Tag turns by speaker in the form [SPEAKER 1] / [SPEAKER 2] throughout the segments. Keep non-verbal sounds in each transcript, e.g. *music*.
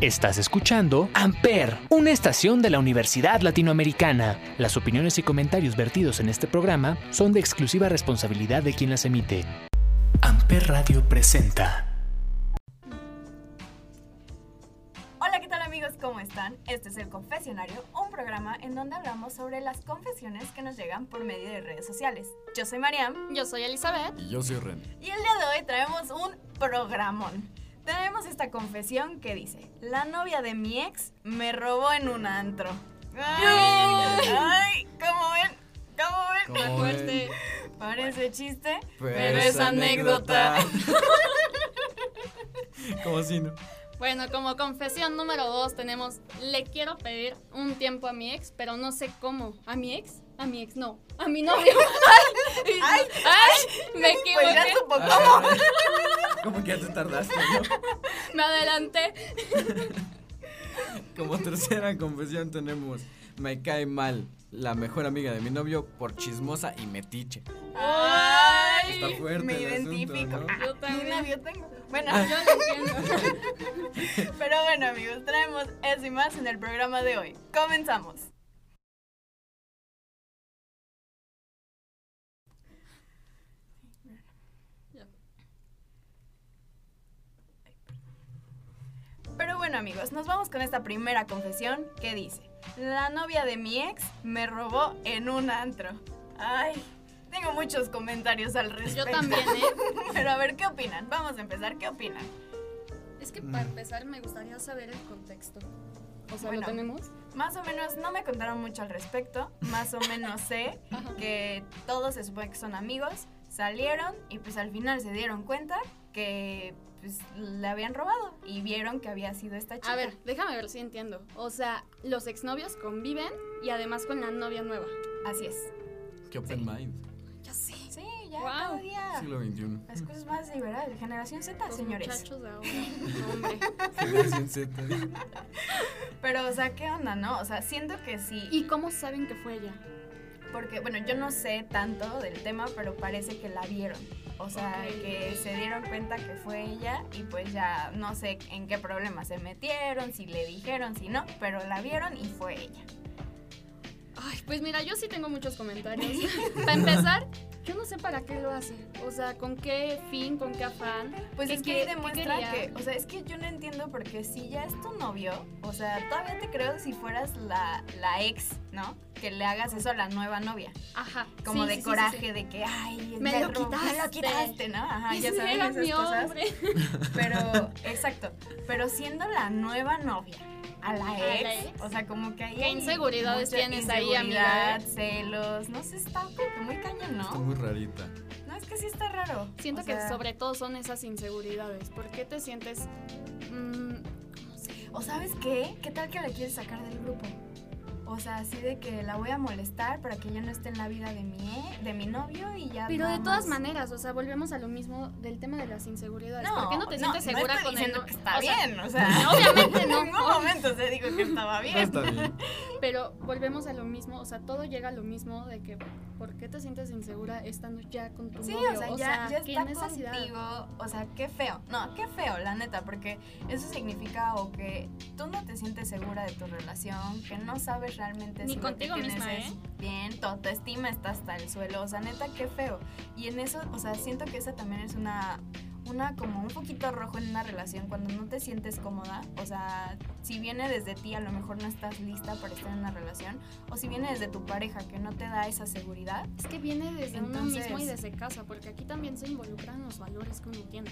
[SPEAKER 1] Estás escuchando Amper, una estación de la Universidad Latinoamericana. Las opiniones y comentarios vertidos en este programa son de exclusiva responsabilidad de quien las emite. Amper Radio presenta.
[SPEAKER 2] Hola, ¿qué tal amigos? ¿Cómo están? Este es El Confesionario, un programa en donde hablamos sobre las confesiones que nos llegan por medio de redes sociales. Yo soy Mariam
[SPEAKER 3] Yo soy Elizabeth.
[SPEAKER 4] Y yo soy Ren.
[SPEAKER 2] y el día de hoy traemos un programón. Tenemos esta confesión que dice, la novia de mi ex me robó en un antro. Ay, ay, ¿cómo ven? ¿Cómo ven?
[SPEAKER 4] ¿Cómo ven?
[SPEAKER 3] fuerte.
[SPEAKER 2] Parece chiste,
[SPEAKER 4] Pero
[SPEAKER 2] pero,
[SPEAKER 4] es
[SPEAKER 2] es anécdota. *laughs*
[SPEAKER 4] Como si no.
[SPEAKER 3] Bueno, como confesión número dos tenemos, le quiero pedir un tiempo a mi ex, pero no sé cómo. ¿A mi ex? A mi ex, no. A mi novio. *laughs* ay,
[SPEAKER 2] Ay,
[SPEAKER 3] ay, me
[SPEAKER 2] Pues ya
[SPEAKER 3] equivoqué.
[SPEAKER 2] supo cómo. *laughs*
[SPEAKER 4] Como que ya te tardaste, ¿no?
[SPEAKER 3] Me adelanté. *laughs*
[SPEAKER 4] Como tercera confesión tenemos Me cae mal la mejor amiga de mi novio por chismosa y metiche.
[SPEAKER 2] Ay,
[SPEAKER 4] Está fuerte
[SPEAKER 2] me
[SPEAKER 4] el asunto,
[SPEAKER 2] identifico.
[SPEAKER 4] ¿no?
[SPEAKER 2] Ah,
[SPEAKER 3] Yo también.
[SPEAKER 2] Ni novio tengo. Bueno,
[SPEAKER 3] Yo lo entiendo.
[SPEAKER 2] pero bueno amigos, traemos eso y más en el programa de hoy. Comenzamos. Pero bueno amigos, nos vamos con esta primera confesión que dice, la novia de mi ex me robó en un antro. Ay, tengo muchos comentarios al respecto.
[SPEAKER 3] Yo también, ¿eh? *laughs*
[SPEAKER 2] Pero a ver, ¿qué opinan? Vamos a empezar, ¿qué opinan?
[SPEAKER 3] Es que para empezar me gustaría saber el contexto. O sea,
[SPEAKER 2] Bueno.
[SPEAKER 3] ¿lo tenemos?
[SPEAKER 2] Más o menos, no me contaron mucho al respecto, más o menos sé *laughs* que todos se supone que son amigos, salieron y pues al final se dieron cuenta que pues le habían robado y vieron que había sido esta chica.
[SPEAKER 3] A ver, déjame ver si entiendo. O sea, los exnovios conviven y además con la novia nueva.
[SPEAKER 2] Así es.
[SPEAKER 4] Qué open mind.
[SPEAKER 3] Ya sé.
[SPEAKER 2] Sí, ya
[SPEAKER 3] Guau.
[SPEAKER 2] cada día.
[SPEAKER 4] Siglo XXI.
[SPEAKER 2] Las cosas más liberales, generación Z,
[SPEAKER 3] Los
[SPEAKER 2] señores.
[SPEAKER 3] muchachos de ahora. No, hombre. *laughs*
[SPEAKER 4] Generación Z.
[SPEAKER 2] Pero, o sea, ¿qué onda, no? O sea, siento que sí.
[SPEAKER 3] ¿Y cómo saben que fue ella?
[SPEAKER 2] Porque, bueno, yo no sé tanto del tema, pero parece que la vieron. O sea, que se dieron cuenta que fue ella y pues ya no sé en qué problema se metieron, si le dijeron, si no, pero la vieron y fue ella.
[SPEAKER 3] Ay, pues mira, yo sí tengo muchos comentarios. *laughs* para empezar, yo no sé para qué lo hace. O sea, con qué fin, con qué afán.
[SPEAKER 2] Pues
[SPEAKER 3] ¿Qué
[SPEAKER 2] es que ahí demuestra que, o sea, es que yo no entiendo porque si ya es tu novio, o sea, todavía te creo si fueras la, la ex, ¿no? Que le hagas eso a la nueva novia.
[SPEAKER 3] Ajá.
[SPEAKER 2] Como
[SPEAKER 3] sí,
[SPEAKER 2] de
[SPEAKER 3] sí,
[SPEAKER 2] coraje,
[SPEAKER 3] sí.
[SPEAKER 2] de que, ay,
[SPEAKER 3] Me lo
[SPEAKER 2] rob- me lo
[SPEAKER 3] quitaste.
[SPEAKER 2] quitaste, ¿no? Ajá, ya
[SPEAKER 3] era
[SPEAKER 2] esas
[SPEAKER 3] mi
[SPEAKER 2] cosas.
[SPEAKER 3] hombre.
[SPEAKER 2] Pero, *laughs* exacto. Pero siendo la nueva novia a la
[SPEAKER 3] A
[SPEAKER 2] ex,
[SPEAKER 3] la ex.
[SPEAKER 2] o sea, como que ahí.
[SPEAKER 3] ¿Qué
[SPEAKER 2] hay
[SPEAKER 3] inseguridades tienes ahí, amiga?
[SPEAKER 2] celos. No sé, está como que muy cañón,
[SPEAKER 4] Está
[SPEAKER 2] ¿no?
[SPEAKER 4] muy rarita.
[SPEAKER 2] No, es que sí está raro.
[SPEAKER 3] Siento
[SPEAKER 2] O
[SPEAKER 3] que sobre todo son esas inseguridades. ¿Por qué te sientes... mm, ¿cómo se-
[SPEAKER 2] O sabes qué? ¿Qué tal que la quieres sacar del grupo? O sea, así de que la voy a molestar para que ya no esté en la vida de mi, e- de mi novio y ya.
[SPEAKER 3] Pero de
[SPEAKER 2] nada
[SPEAKER 3] todas maneras, o sea, volvemos a lo mismo del tema de las inseguridades.
[SPEAKER 2] No,
[SPEAKER 3] ¿Por qué no te sientes segura
[SPEAKER 2] no estoy
[SPEAKER 3] con el
[SPEAKER 2] diciendo
[SPEAKER 3] no-
[SPEAKER 2] que está
[SPEAKER 3] o sea,
[SPEAKER 2] bien, o sea,
[SPEAKER 3] obviamente no. *laughs*
[SPEAKER 2] En ningún momento se dijo que estaba bien.
[SPEAKER 4] No está bien. *laughs*
[SPEAKER 3] Pero volvemos a lo mismo, o sea, todo llega a lo mismo de que ¿por qué te sientes insegura estando ya con tu
[SPEAKER 2] Sí,
[SPEAKER 3] novio?
[SPEAKER 2] o sea, ya, ya
[SPEAKER 3] ¿qué
[SPEAKER 2] está
[SPEAKER 3] necesidad?
[SPEAKER 2] contigo. O sea, qué feo. No, qué feo, la neta, porque eso significa o que tú no te sientes segura de tu relación, que no sabes realmente
[SPEAKER 3] Ni contigo misma, ¿eh?
[SPEAKER 2] bien, tu autoestima está hasta el suelo. O sea, neta, qué feo. Y en eso, o sea, siento que esa también es una una como un poquito rojo en una relación cuando no te sientes cómoda, o sea, si viene desde ti a lo mejor no estás lista para estar en una relación o si viene desde tu pareja que no te da esa seguridad,
[SPEAKER 3] Es que viene desde uno
[SPEAKER 2] Entonces-
[SPEAKER 3] mismo y desde casa, porque aquí también se involucran los valores que uno tiene.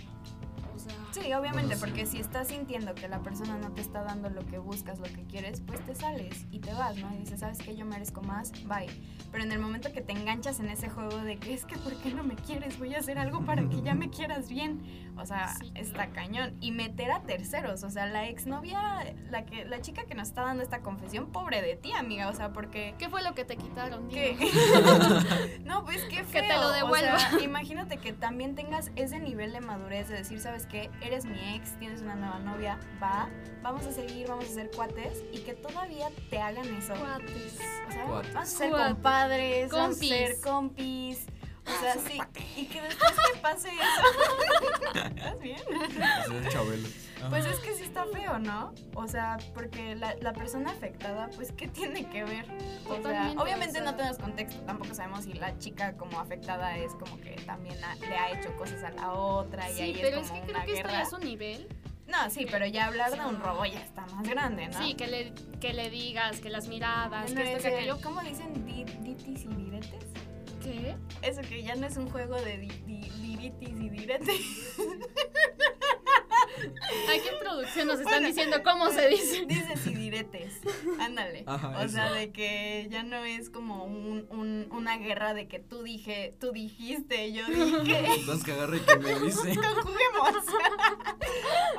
[SPEAKER 2] Sí, obviamente, porque si estás sintiendo que la persona no te está dando lo que buscas, lo que quieres, pues te sales y te vas, ¿no? Y dices, ¿sabes qué? Yo merezco más, bye. Pero en el momento que te enganchas en ese juego de que es que, ¿por qué no me quieres? Voy a hacer algo para que ya me quieras bien. O sea,
[SPEAKER 3] Sí,
[SPEAKER 2] está cañón. Y meter a terceros, o sea, la exnovia, la, que, la chica que nos está dando esta confesión, pobre de ti, amiga, o sea, porque...
[SPEAKER 3] ¿qué fue lo que te quitaron?
[SPEAKER 2] ¿Qué? *laughs* no, pues qué feo.
[SPEAKER 3] Que te lo
[SPEAKER 2] o
[SPEAKER 3] devuelva.
[SPEAKER 2] sea, *laughs* imagínate que también tengas ese nivel de madurez de decir, ¿sabes qué? Eres mi ex, tienes una nueva novia, va, vamos a seguir, vamos a ser cuates y que todavía te hagan eso.
[SPEAKER 3] Cuates.
[SPEAKER 2] O sea,
[SPEAKER 4] Cuates.
[SPEAKER 2] vamos a ser
[SPEAKER 3] Cuates.
[SPEAKER 2] compadres, vamos a
[SPEAKER 3] Compis.
[SPEAKER 2] ser compis. O sea, sí. Y que después te pase eso. *laughs* ¿Estás bien?
[SPEAKER 4] Es Chabelo.
[SPEAKER 2] Pues es que sí está feo, ¿no? O sea, porque la, la persona afectada, pues, ¿qué tiene que ver? O sea, obviamente no tenemos contexto, tampoco sabemos si la chica como afectada es como que también ha- le ha hecho cosas a la otra y
[SPEAKER 3] Sí,
[SPEAKER 2] ahí
[SPEAKER 3] pero
[SPEAKER 2] es
[SPEAKER 3] es
[SPEAKER 2] como
[SPEAKER 3] que
[SPEAKER 2] una
[SPEAKER 3] creo que esto
[SPEAKER 2] guerra.
[SPEAKER 3] ya es un nivel.
[SPEAKER 2] No, sí, pero ya hablar de un robo ya está más grande, ¿no?
[SPEAKER 3] Sí, que le, que le digas, que las miradas,
[SPEAKER 2] No,
[SPEAKER 3] que esto,
[SPEAKER 2] es
[SPEAKER 3] que
[SPEAKER 2] el-
[SPEAKER 3] aquello.
[SPEAKER 2] ¿Cómo dicen di- ditis y diretes? Eso que ya no es un juego de di- diritis y diretes.
[SPEAKER 3] Aquí en producción nos están
[SPEAKER 2] Bueno.
[SPEAKER 3] diciendo cómo se dice.
[SPEAKER 2] Dices y diretes. Ándale.
[SPEAKER 4] Ajá,
[SPEAKER 2] o
[SPEAKER 4] eso.
[SPEAKER 2] sea, de que ya no es como un, un- una guerra de que tú dije, tú dijiste, yo *laughs* dije.
[SPEAKER 4] Entonces que agarre y que me dice. *laughs*
[SPEAKER 2] Conjuguemos.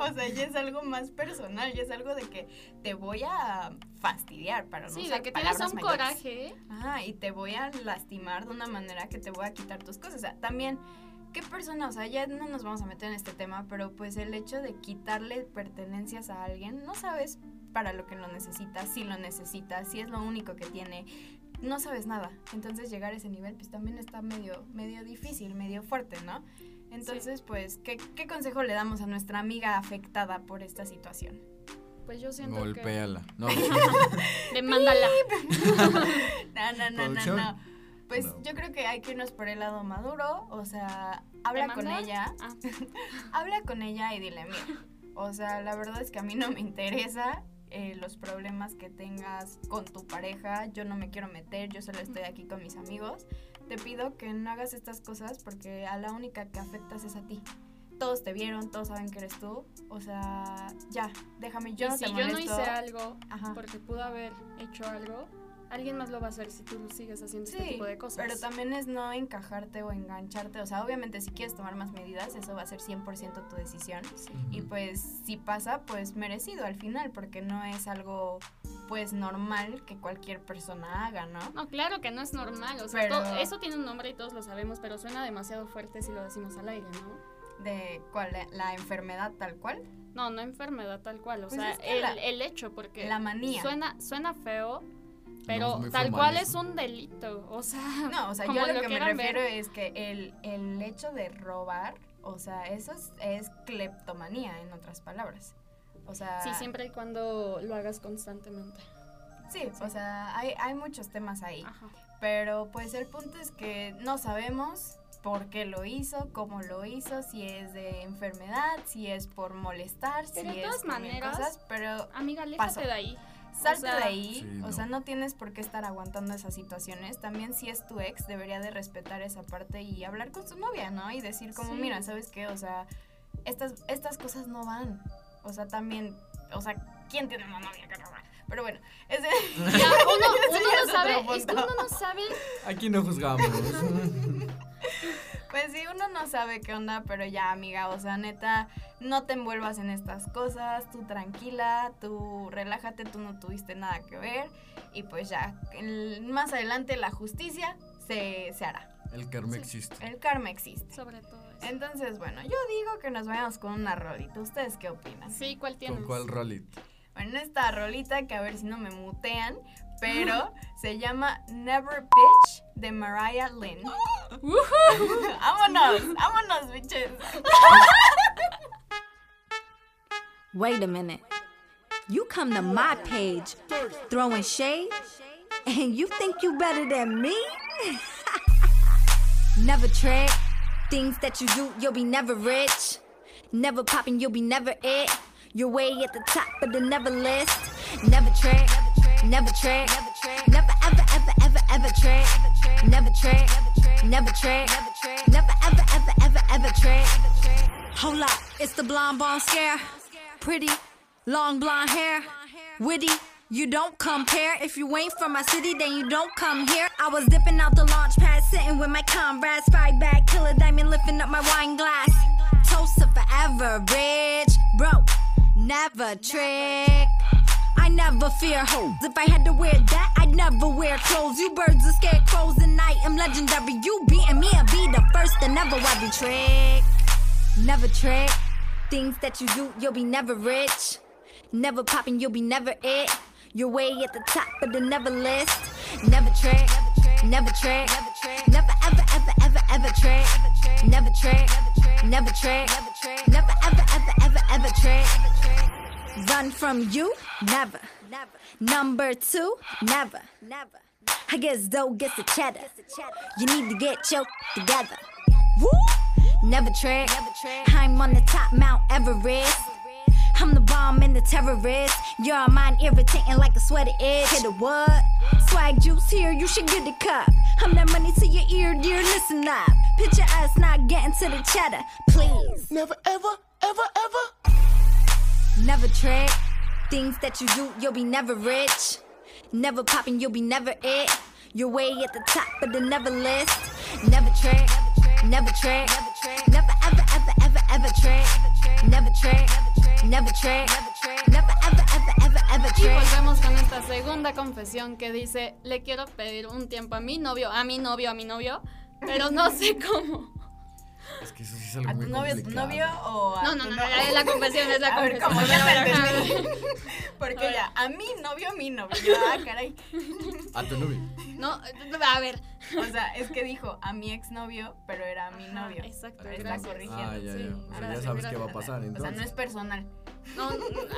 [SPEAKER 2] *laughs* o sea, ya es algo más personal, ya es algo de que te voy a fastidiar para no
[SPEAKER 3] Sí,
[SPEAKER 2] usar
[SPEAKER 3] de que tienes un
[SPEAKER 2] mayores.
[SPEAKER 3] coraje.
[SPEAKER 2] Ajá, y te voy a lastimar de una manera que te voy a quitar tus cosas. O sea, también, ¿qué persona? O sea, ya no nos vamos a meter en este tema, pero pues el hecho de quitarle pertenencias a alguien, no sabes para lo que lo necesitas, si lo necesitas, si es lo único que tiene. No sabes nada. Entonces llegar a ese nivel pues también está medio, medio difícil, medio fuerte, ¿no? Entonces, pues, ¿qué, ¿qué consejo le damos a nuestra amiga afectada por esta situación?
[SPEAKER 3] Pues yo siento
[SPEAKER 4] Golpéala. No,
[SPEAKER 3] que. *laughs* *laughs* Demándala. *laughs*
[SPEAKER 2] No, no, no, no,
[SPEAKER 4] ¿Producción?
[SPEAKER 2] no. Pues
[SPEAKER 4] No.
[SPEAKER 2] yo creo que hay que irnos por el lado maduro, o sea, habla con ella,
[SPEAKER 3] Ah, *laughs*
[SPEAKER 2] habla con ella y dile, mira, o sea, la verdad es que a mí no me interesa eh, los problemas que tengas con tu pareja, yo no me quiero meter, yo solo estoy aquí con mis amigos, te pido que no hagas estas cosas porque a la única que afectas es a ti. Todos te vieron, todos saben que eres tú, o sea, ya, déjame, yo
[SPEAKER 3] y
[SPEAKER 2] no
[SPEAKER 3] si
[SPEAKER 2] te
[SPEAKER 3] yo no hice algo
[SPEAKER 2] Ajá.
[SPEAKER 3] porque pudo haber hecho algo, alguien más lo va a hacer si tú sigues haciendo este
[SPEAKER 2] Sí,
[SPEAKER 3] tipo de cosas.
[SPEAKER 2] pero también es no encajarte o engancharte. O sea, obviamente si quieres tomar más medidas, eso va a ser 100% tu decisión. Y pues si pasa, pues merecido al final, porque no es algo pues normal que cualquier persona haga, ¿no?
[SPEAKER 3] No, claro que no es normal. O sea,
[SPEAKER 2] Pero-
[SPEAKER 3] eso tiene un nombre y todos lo sabemos, pero suena demasiado fuerte si lo decimos al aire, ¿no?
[SPEAKER 2] De cuál, la- enfermedad tal cual.
[SPEAKER 3] No, no enfermedad tal cual. O
[SPEAKER 2] Pues
[SPEAKER 3] sea,
[SPEAKER 2] es que
[SPEAKER 3] el,
[SPEAKER 2] la-
[SPEAKER 3] el hecho, porque
[SPEAKER 2] La manía.
[SPEAKER 3] suena, suena feo, pero tal cual
[SPEAKER 4] eso.
[SPEAKER 3] es un delito. O sea, *laughs*
[SPEAKER 2] No, o sea,
[SPEAKER 3] como
[SPEAKER 2] yo a lo
[SPEAKER 3] lo
[SPEAKER 2] que me
[SPEAKER 3] ver.
[SPEAKER 2] refiero es que el, el hecho de robar, o sea, eso es, es cleptomanía, en otras palabras. O sea,
[SPEAKER 3] Sí, siempre y cuando lo hagas constantemente.
[SPEAKER 2] sí, o sea, hay, hay muchos temas ahí.
[SPEAKER 3] Ajá.
[SPEAKER 2] Pero pues el punto es que no sabemos por qué lo hizo, cómo lo hizo, si es de enfermedad, si es por molestar,
[SPEAKER 3] Pero
[SPEAKER 2] si
[SPEAKER 3] de
[SPEAKER 2] es
[SPEAKER 3] todas
[SPEAKER 2] mil
[SPEAKER 3] maneras,
[SPEAKER 2] cosas, pero
[SPEAKER 3] Amiga, aléjate
[SPEAKER 2] Paso.
[SPEAKER 3] de ahí.
[SPEAKER 2] Salte
[SPEAKER 3] sea,
[SPEAKER 2] de ahí,
[SPEAKER 4] Sí,
[SPEAKER 2] o sea, no tienes por qué estar aguantando esas situaciones. También si es tu ex, debería de respetar esa parte y hablar con su novia, ¿no? Y decir como,
[SPEAKER 3] Sí.
[SPEAKER 2] mira, ¿sabes qué? O sea, estas, estas cosas no van. O sea, también, o sea, ¿quién tiene una novia que no va? Pero bueno, ese...
[SPEAKER 3] Ya, *laughs* uno, no
[SPEAKER 2] es
[SPEAKER 3] sabe, es que uno no sabe
[SPEAKER 4] Aquí no juzgamos. *laughs*
[SPEAKER 2] Pues sí, uno no sabe qué onda, pero ya, amiga, o sea, neta, no te envuelvas en estas cosas, tú tranquila, tú relájate, tú no tuviste nada que ver y pues ya, el- más adelante la justicia se, se hará.
[SPEAKER 4] El karma
[SPEAKER 3] Sí.
[SPEAKER 4] existe.
[SPEAKER 2] El karma existe.
[SPEAKER 3] sobre todo eso.
[SPEAKER 2] Entonces, bueno, yo digo que nos vayamos con una rolita. ¿Ustedes qué opinan?
[SPEAKER 3] Sí, ¿cuál tienes?
[SPEAKER 4] ¿Con cuál rolit?
[SPEAKER 2] Bueno, esta rolita que a ver si no me mutean, pero *gasps* se llama Never Bitch de Mariah Lynn. *gasps* ¡Vámonos! ¡Vámonos, bitches! *laughs*
[SPEAKER 5] Wait a minute. You come to my page throwing shade, and you think you better than me? *laughs* never trick. Things that you do, you'll be never rich. Never popping, you'll be never it. You're way at the top of the never list. Never trick. Never trick. Never ever ever ever ever trick. Never trick. Never trick. Never ever ever ever ever trick. Hold up, it's the blonde bone scare. Pretty, long blonde hair. Witty, you don't compare. If you ain't from my city, then you don't come here. I was dipping out the launch pad, sitting with my comrades. Fight back, killer diamond, lifting up my wine glass. Toast to forever, rich, broke, never trick. I never fear hoes. If I had to wear that, I'd never wear clothes. You birds are scarecrows, and I am legendary. You beating me, I'll be the first to never wipe you trick. Never trick. Things that you do, you'll be never rich. Never popping, you'll be never it. You're way at the top of the never list. Never trick. Never trick. Never ever ever ever ever trick. Never trick. Never trick. Never ever ever ever ever trick. Run from you? Never. Never. Number two? Never. Never. I guess dough gets the cheddar. You need to get your together. Woo! Never tread. I'm on the top Mount Everest. I'm the bomb and the terrorist. Your mind irritating like a sweaty edge. Hit a what? Swag juice here, you should get a cup. I'm that money to your ear, dear. Listen up. Picture us not getting to the cheddar, please.
[SPEAKER 6] Never ever, ever, ever.
[SPEAKER 5] Never trick. Things that you do, you'll be never rich. Never popping, you'll be never it. You're way at the top of the never list. Never trick. Never trick. Never ever, ever, ever, ever trick. Never trick. Never trick. Never ever, ever, ever, ever
[SPEAKER 3] Y volvemos con esta segunda confesión que dice, le quiero pedir un tiempo a mi novio, a mi novio, a mi novio, pero no sé cómo.
[SPEAKER 4] Es que eso sí es algo
[SPEAKER 2] ¿A
[SPEAKER 4] muy
[SPEAKER 2] tu novio,
[SPEAKER 4] complicado.
[SPEAKER 2] novio o a
[SPEAKER 3] No, no,
[SPEAKER 2] tu
[SPEAKER 3] no,
[SPEAKER 2] no-
[SPEAKER 3] es la confesión, es la
[SPEAKER 2] A ver,
[SPEAKER 3] confesión.
[SPEAKER 2] ¿cómo
[SPEAKER 3] ver, ajá.
[SPEAKER 2] entendí? Porque ya, a mi novio, mi novio. Yo, ah, caray.
[SPEAKER 4] A tu novio.
[SPEAKER 3] No, a ver.
[SPEAKER 2] O sea, es que dijo a mi exnovio, pero era a mi
[SPEAKER 3] Ajá,
[SPEAKER 2] novio.
[SPEAKER 3] exacto,
[SPEAKER 2] Está corrigiendo.
[SPEAKER 4] Ah, ya,
[SPEAKER 3] Sí,
[SPEAKER 4] ya. O sea, ya sabes qué va a pasar
[SPEAKER 2] O sea,
[SPEAKER 4] entonces.
[SPEAKER 2] no es personal.
[SPEAKER 3] No,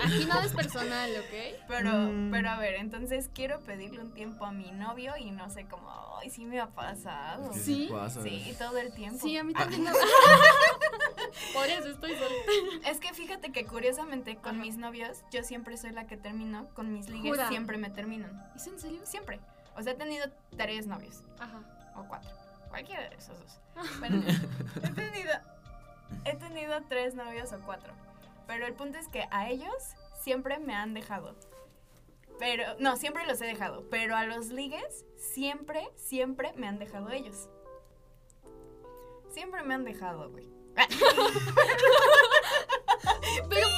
[SPEAKER 3] aquí nada es personal, ¿ok?
[SPEAKER 2] Pero,
[SPEAKER 4] Mm.
[SPEAKER 2] pero a ver, entonces quiero pedirle un tiempo a mi novio y no sé cómo, ay, sí me ha pasado.
[SPEAKER 4] Es que
[SPEAKER 3] Sí.
[SPEAKER 4] pasa.
[SPEAKER 2] Sí, todo el tiempo.
[SPEAKER 3] Sí, a mí también. no. *laughs* Por eso estoy soltera.
[SPEAKER 2] Es que fíjate que curiosamente con mis novios yo siempre soy la que termino, con mis ligues
[SPEAKER 3] Jura.
[SPEAKER 2] siempre me terminan.
[SPEAKER 3] ¿Es en serio?
[SPEAKER 2] Siempre. O sea, he tenido tres novios
[SPEAKER 3] Ajá.
[SPEAKER 2] o cuatro. Cualquiera de esos dos. *laughs* Bueno, he tenido he tenido tres novios o cuatro. Pero el punto es que a ellos siempre me han dejado. Pero, no, siempre los he dejado. Pero a los ligues siempre, siempre me han dejado ellos. Siempre me han dejado, güey. *laughs*
[SPEAKER 3] Pero,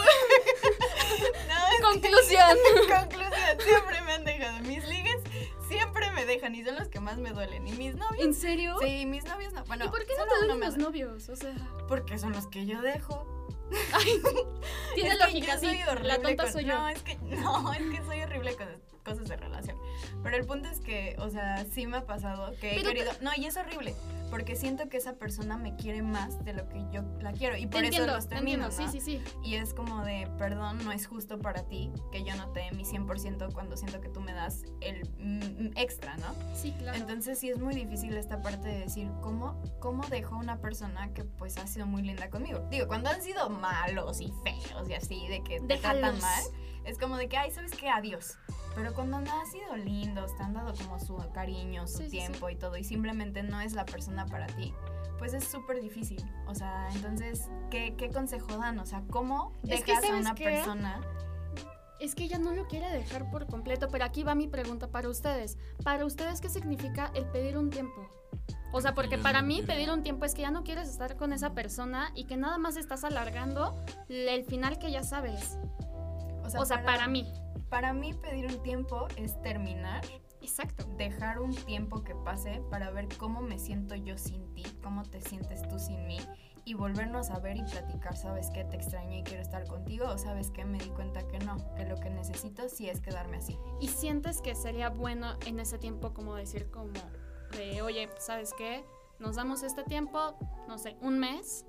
[SPEAKER 2] No, *laughs*
[SPEAKER 3] conclusión. *laughs*
[SPEAKER 2] Conclusión, siempre me han dejado. Mis ligues siempre me dejan y son los que más me duelen. Y mis novios.
[SPEAKER 3] ¿En serio?
[SPEAKER 2] Sí, mis novios no. Bueno,
[SPEAKER 3] ¿Y por qué no te duelen los novios? O sea,
[SPEAKER 2] Porque son los que yo dejo. *laughs*
[SPEAKER 3] tiene
[SPEAKER 2] Es que
[SPEAKER 3] lógica, sí. La tonta
[SPEAKER 2] con-
[SPEAKER 3] soy yo.
[SPEAKER 2] No, es que no, es que soy horrible con cosas de relación. Pero el punto es que, o sea, sí me ha pasado que he
[SPEAKER 3] te-
[SPEAKER 2] querido. No, y es horrible. Porque siento que esa persona me quiere más de lo que yo la quiero. Y
[SPEAKER 3] Te
[SPEAKER 2] por eso
[SPEAKER 3] entiendo,
[SPEAKER 2] los
[SPEAKER 3] te
[SPEAKER 2] termino.
[SPEAKER 3] entiendo. Sí,
[SPEAKER 2] ¿no?
[SPEAKER 3] sí, sí.
[SPEAKER 2] Y es como de, perdón, no es justo para ti que yo no te dé mi 100% cuando siento que tú me das el mm, extra, ¿no?
[SPEAKER 3] Sí, claro.
[SPEAKER 2] Entonces sí es muy difícil esta parte de decir, ¿cómo, ¿cómo dejo a una persona que pues ha sido muy linda conmigo? Digo, cuando han sido malos y feos y así, de que te
[SPEAKER 3] Déjalos.
[SPEAKER 2] tratan mal, es como de que, ay, ¿sabes qué? Adiós. Pero cuando han sido lindos, te han dado como su cariño, su
[SPEAKER 3] Sí, sí,
[SPEAKER 2] tiempo y todo, y simplemente no es la persona para ti, pues es súper difícil. O sea, entonces, ¿qué, ¿qué consejo dan? O sea, ¿cómo
[SPEAKER 3] Es que,
[SPEAKER 2] dejas a
[SPEAKER 3] ¿sabes
[SPEAKER 2] una
[SPEAKER 3] qué?
[SPEAKER 2] persona?
[SPEAKER 3] Es que ella no lo quiere dejar por completo, pero aquí va mi pregunta para ustedes. Para ustedes, ¿qué significa el pedir un tiempo? O sea, porque para mí pedir un tiempo es que ya no quieres estar con esa persona y que nada más estás alargando el final que ya sabes. O sea, para mí.
[SPEAKER 2] Para mí pedir un tiempo es terminar
[SPEAKER 3] Exacto.
[SPEAKER 2] dejar un tiempo que pase para ver cómo me siento yo sin ti, cómo te sientes tú sin mí y volvernos a ver y platicar, ¿sabes qué? Te extraño y quiero estar contigo o sabes qué? Me di cuenta que no, que lo que necesito sí es quedarme así.
[SPEAKER 3] Y sientes que sería bueno en ese tiempo como decir como de, oye, ¿sabes qué? Nos damos este tiempo, no sé, un mes,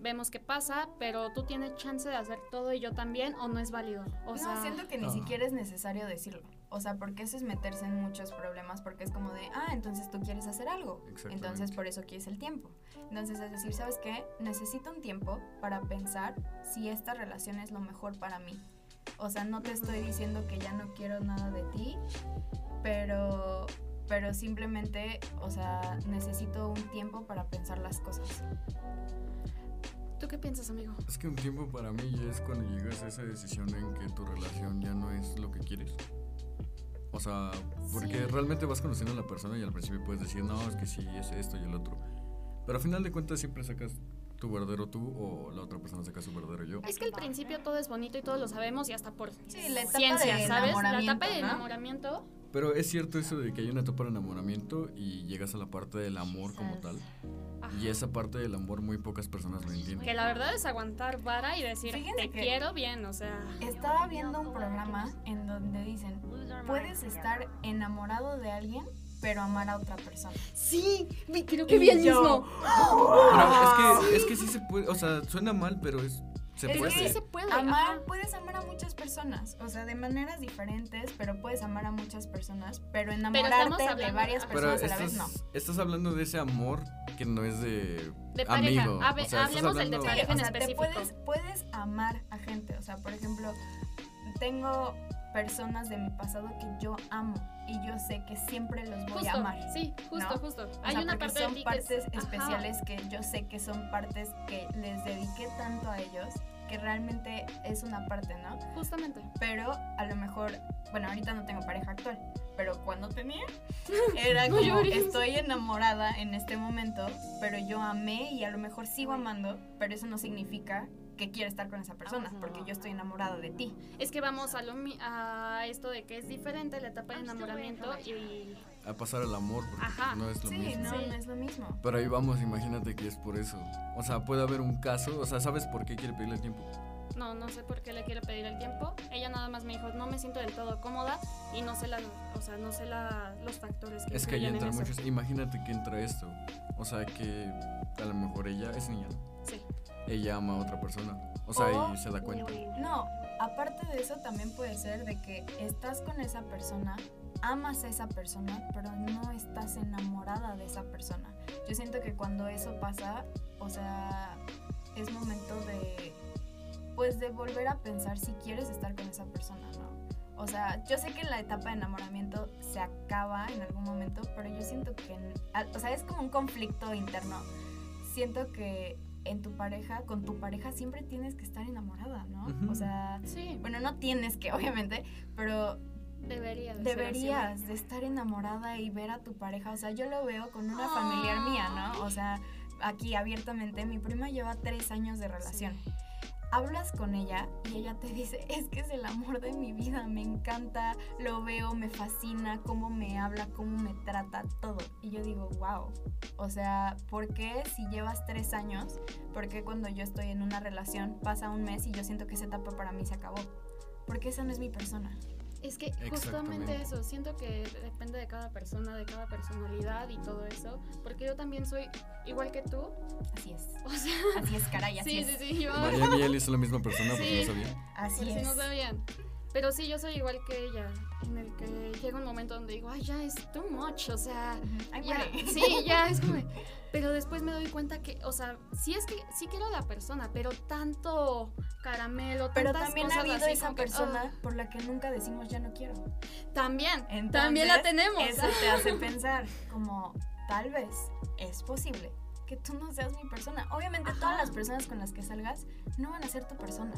[SPEAKER 3] vemos qué pasa, pero tú tienes chance de hacer todo y yo también, o no es válido. O
[SPEAKER 2] no,
[SPEAKER 3] sea,
[SPEAKER 2] siento que ni
[SPEAKER 4] no.
[SPEAKER 2] siquiera es necesario decirlo. O sea, porque eso es meterse en muchos problemas porque es como de, ah, entonces tú quieres hacer algo. Entonces por eso quieres el tiempo. Entonces es decir, ¿sabes qué? Necesito un tiempo para pensar si esta relación es lo mejor para mí. O sea, no te estoy diciendo que ya no quiero nada de ti, pero pero simplemente, o sea, necesito un tiempo para pensar las cosas.
[SPEAKER 3] ¿Tú qué piensas, amigo?
[SPEAKER 4] Es que un tiempo para mí ya es cuando llegas a esa decisión en que tu relación ya no es lo que quieres. O sea, porque
[SPEAKER 3] Sí.
[SPEAKER 4] realmente vas conociendo a la persona y al principio puedes decir, no, es que sí, es esto y el otro. Pero al final de cuentas siempre sacas tu verdadero tú o la otra persona saca su verdadero yo.
[SPEAKER 3] Es que al principio todo es bonito y todos lo sabemos y hasta por
[SPEAKER 2] Sí, la etapa
[SPEAKER 3] ciencia,
[SPEAKER 2] de
[SPEAKER 3] ¿sabes? La etapa de
[SPEAKER 2] ¿no?
[SPEAKER 3] enamoramiento.
[SPEAKER 4] Pero es cierto eso de que hay una etapa de enamoramiento y llegas a la parte del amor como tal.
[SPEAKER 3] Ajá,
[SPEAKER 4] Y esa parte del amor muy pocas personas lo entienden.
[SPEAKER 3] Que la verdad es aguantar vara y decir,
[SPEAKER 2] Fíjense
[SPEAKER 3] te quiero bien, o sea.
[SPEAKER 2] Estaba viendo un programa en donde dicen, puedes estar enamorado de alguien, pero amar a otra persona.
[SPEAKER 3] Sí, creo
[SPEAKER 2] que vi el mismo.
[SPEAKER 4] Pero es que, es que sí se puede, o sea, suena mal, pero es Se
[SPEAKER 2] Es
[SPEAKER 4] puede.
[SPEAKER 3] Sí se puede.
[SPEAKER 2] Amar,
[SPEAKER 3] ajá.
[SPEAKER 2] puedes amar a muchas personas, o sea, de maneras diferentes, pero puedes amar a muchas personas, pero enamorarte de
[SPEAKER 3] hablando-
[SPEAKER 2] varias.
[SPEAKER 4] Pero
[SPEAKER 2] personas a la vez no.
[SPEAKER 4] estás, hablando de ese amor que no es de,
[SPEAKER 3] De pareja.
[SPEAKER 4] amigo.
[SPEAKER 3] A ver,
[SPEAKER 4] o sea, estás
[SPEAKER 3] hablemos del de pareja.
[SPEAKER 2] Sí, o
[SPEAKER 3] en
[SPEAKER 2] sea, te puedes amar a gente. O sea, por ejemplo, tengo personas de mi pasado que yo amo y yo sé que siempre los voy
[SPEAKER 3] Justo,
[SPEAKER 2] a amar.
[SPEAKER 3] Sí, justo,
[SPEAKER 2] ¿no?
[SPEAKER 3] justo.
[SPEAKER 2] O
[SPEAKER 3] Hay
[SPEAKER 2] sea,
[SPEAKER 3] una parte de
[SPEAKER 2] son
[SPEAKER 3] ti que es-
[SPEAKER 2] partes
[SPEAKER 3] ajá.
[SPEAKER 2] especiales que yo sé que son partes que les dediqué tanto a ellos que realmente es una parte, ¿no?
[SPEAKER 3] Justamente.
[SPEAKER 2] Pero a lo mejor, bueno, ahorita no tengo pareja actual, pero cuando tenía, *laughs* era
[SPEAKER 3] No
[SPEAKER 2] como,
[SPEAKER 3] llores.
[SPEAKER 2] estoy enamorada en este momento, pero yo amé y a lo mejor sigo amando, pero eso no significa que quiera estar con esa persona, porque yo estoy enamorada de ti.
[SPEAKER 3] Es que vamos a, lo a esto de que es diferente la etapa de enamoramiento y
[SPEAKER 4] A pasar al amor, porque
[SPEAKER 3] Ajá.
[SPEAKER 4] no es lo
[SPEAKER 2] Sí,
[SPEAKER 4] mismo.
[SPEAKER 2] no,
[SPEAKER 3] Sí.
[SPEAKER 2] no es lo mismo.
[SPEAKER 4] Pero ahí vamos, imagínate que es por eso. O sea, puede haber un caso, o sea, ¿sabes por qué quiere pedirle tiempo?
[SPEAKER 3] No, no sé por qué le quiero pedir el tiempo. Ella nada más me dijo, no me siento del todo cómoda y no sé la, o sea, no sé la, los factores que
[SPEAKER 4] Es que ahí
[SPEAKER 3] en
[SPEAKER 4] entran
[SPEAKER 3] eso.
[SPEAKER 4] muchos. Imagínate que entra esto. O sea, que a lo mejor ella es niña, ¿no?
[SPEAKER 3] Sí.
[SPEAKER 4] Ella ama a otra persona. O sea,
[SPEAKER 2] O-
[SPEAKER 4] y se da cuenta.
[SPEAKER 2] No, aparte de eso también puede ser de que estás con esa persona, amas a esa persona, pero no estás enamorada de esa persona. Yo siento que cuando eso pasa, o sea, es momento de pues de volver a pensar si quieres estar con esa persona, ¿no? O sea, yo sé que la etapa de enamoramiento se acaba en algún momento, pero yo siento que, o sea, es como un conflicto interno. Siento que en tu pareja, con tu pareja siempre tienes que estar enamorada, ¿no? O sea,
[SPEAKER 3] Sí,
[SPEAKER 2] bueno, no tienes que, *laughs* obviamente, pero
[SPEAKER 3] debería de ser así.
[SPEAKER 2] deberías de estar enamorada y ver a tu pareja. O sea, yo lo veo con una familiar mía, ¿no? O sea, aquí abiertamente, mi prima lleva tres años de relación.
[SPEAKER 3] Sí.
[SPEAKER 2] Hablas con ella y ella te dice, *laughs* es que es el amor de mi vida, me encanta, lo veo, me fascina, cómo me habla, cómo me trata, todo. Y yo digo, wow. O sea, ¿por qué si llevas tres años, por qué cuando yo estoy en una relación pasa un mes y yo siento que esa etapa para mí se acabó? Porque esa no es mi persona.
[SPEAKER 3] Es que justamente eso, siento que depende de cada persona, de cada personalidad y todo eso, porque yo también soy igual que tú,
[SPEAKER 2] Así es. *laughs*
[SPEAKER 3] o sea,
[SPEAKER 2] Así es, caray, así
[SPEAKER 3] sí,
[SPEAKER 2] es.
[SPEAKER 3] sí, sí, yo
[SPEAKER 4] Mariana y él es la misma persona, pues
[SPEAKER 3] Sí.
[SPEAKER 4] no sabía.
[SPEAKER 2] Así
[SPEAKER 3] si
[SPEAKER 2] es.
[SPEAKER 3] no sabían. Pero sí, yo soy igual que ella, en el que llega un momento donde digo, ay, ya es too much, o sea.
[SPEAKER 2] Ay,
[SPEAKER 3] ya, *laughs* sí, ya es como, pero después me doy cuenta que, o sea, sí es que sí quiero a la persona, pero tanto caramelo,
[SPEAKER 2] Pero
[SPEAKER 3] tantas
[SPEAKER 2] también ha
[SPEAKER 3] cosas
[SPEAKER 2] habido
[SPEAKER 3] así
[SPEAKER 2] esa
[SPEAKER 3] como que,
[SPEAKER 2] persona por la que nunca decimos ya no quiero.
[SPEAKER 3] ah, también,
[SPEAKER 2] Entonces,
[SPEAKER 3] también la tenemos.
[SPEAKER 2] Eso te hace *laughs* pensar como tal vez es posible que tú no seas mi persona. Obviamente todas las personas con las que salgas no van a ser tu persona.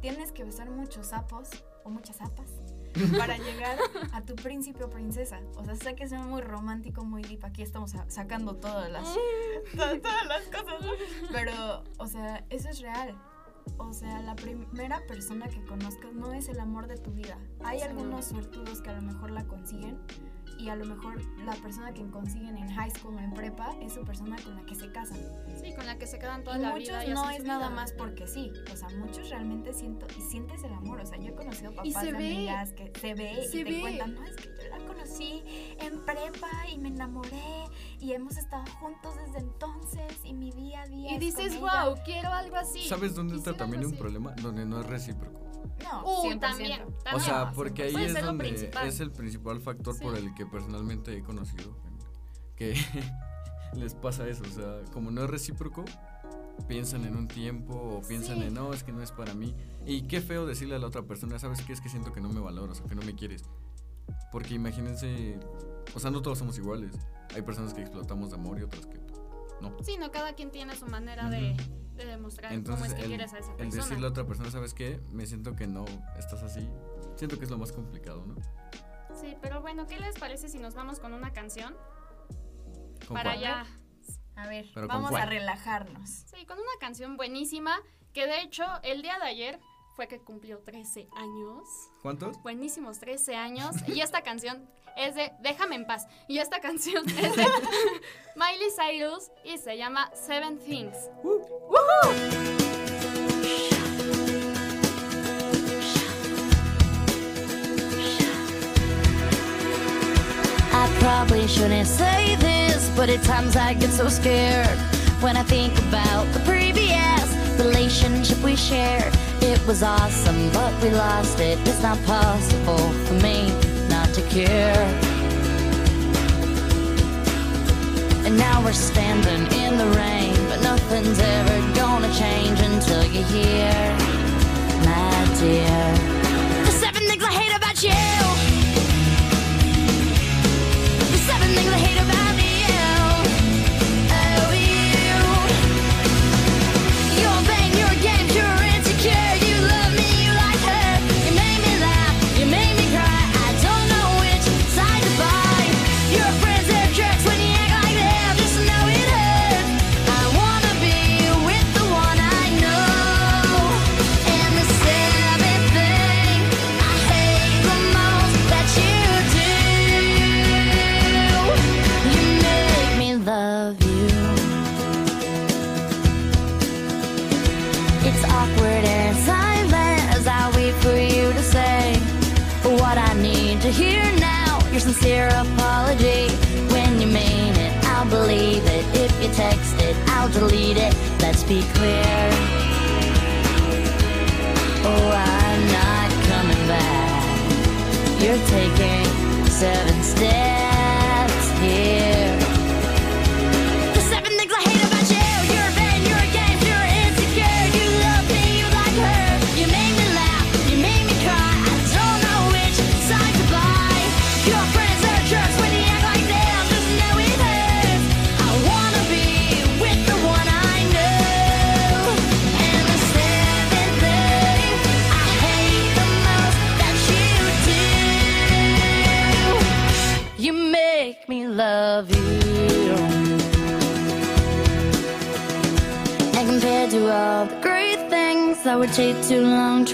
[SPEAKER 2] Tienes que besar muchos sapos o muchas zapas *laughs* para llegar a tu príncipe o princesa. O sea, sé que es muy romántico, muy deep. Aquí estamos sa- sacando todas las, *laughs* to- todas las cosas, ¿no? Pero, o sea, eso es real. O sea, la primera persona que conozcas no es el amor de tu vida. Hay algunos suertudos que a lo mejor la consiguen y a lo mejor la persona que consiguen en high school o en prepa es su persona con la que se casan.
[SPEAKER 3] Sí, con la que se quedan toda
[SPEAKER 2] Y
[SPEAKER 3] la
[SPEAKER 2] muchos
[SPEAKER 3] vida. y
[SPEAKER 2] no es nada más porque sí. O sea, muchos realmente siento y sientes el amor. O sea, yo he conocido
[SPEAKER 3] Y
[SPEAKER 2] papás
[SPEAKER 3] se
[SPEAKER 2] de
[SPEAKER 3] ve.
[SPEAKER 2] amigas que se ve
[SPEAKER 3] Se
[SPEAKER 2] y te
[SPEAKER 3] ve.
[SPEAKER 2] cuentan, no, es que conocí en prepa y me enamoré y hemos estado juntos desde entonces y mi día a día.
[SPEAKER 3] Y
[SPEAKER 2] es
[SPEAKER 3] dices,
[SPEAKER 2] con ella".
[SPEAKER 3] wow, quiero algo así.
[SPEAKER 4] ¿Sabes dónde está también un
[SPEAKER 3] así.
[SPEAKER 4] problema? Donde no es recíproco.
[SPEAKER 2] No,
[SPEAKER 3] Uy,
[SPEAKER 2] 100%.
[SPEAKER 3] también,
[SPEAKER 4] O
[SPEAKER 3] también.
[SPEAKER 4] sea,
[SPEAKER 2] No,
[SPEAKER 4] porque ahí
[SPEAKER 3] Puede
[SPEAKER 4] es donde
[SPEAKER 3] principal.
[SPEAKER 4] es el principal factor por
[SPEAKER 3] Sí.
[SPEAKER 4] el que personalmente he conocido que *laughs* les pasa eso. O sea, como no es recíproco, piensan en un tiempo o piensan
[SPEAKER 3] Sí.
[SPEAKER 4] en no, es que no es para mí. Y qué feo decirle a la otra persona, ¿sabes qué? Es que siento que no me valoras o que no me quieres. Porque imagínense, o sea, no todos somos iguales. Hay personas que explotamos de amor y otras que no.
[SPEAKER 3] Sí, no, cada quien tiene su manera de, de demostrar cómo
[SPEAKER 4] Entonces,
[SPEAKER 3] es que
[SPEAKER 4] el,
[SPEAKER 3] quieres a esa
[SPEAKER 4] el
[SPEAKER 3] persona.
[SPEAKER 4] decirle a otra persona, ¿sabes qué? Me siento que no estás así. Siento que es lo más complicado, ¿no?
[SPEAKER 3] Sí, pero bueno, ¿qué les parece si nos vamos con una canción?
[SPEAKER 4] ¿Con
[SPEAKER 3] para ya.
[SPEAKER 2] A ver,
[SPEAKER 4] ¿Pero con
[SPEAKER 2] vamos a relajarnos.
[SPEAKER 3] Sí, con una canción buenísima que de hecho el día de ayer fue que cumplió 13 años.
[SPEAKER 4] ¿Cuántos?
[SPEAKER 3] Buenísimos 13 años. Y esta *laughs* canción es de Déjame en paz. Y esta canción es de *laughs* Miley Cyrus y se llama Seven Things.
[SPEAKER 7] I probably shouldn't say this, but at times I get so scared when I think about the previous relationship we shared. It was awesome, but we lost it. It's not possible for me not to care. And now we're standing in the rain, but nothing's ever gonna change until you're here, my dear. The seven things I hate about you.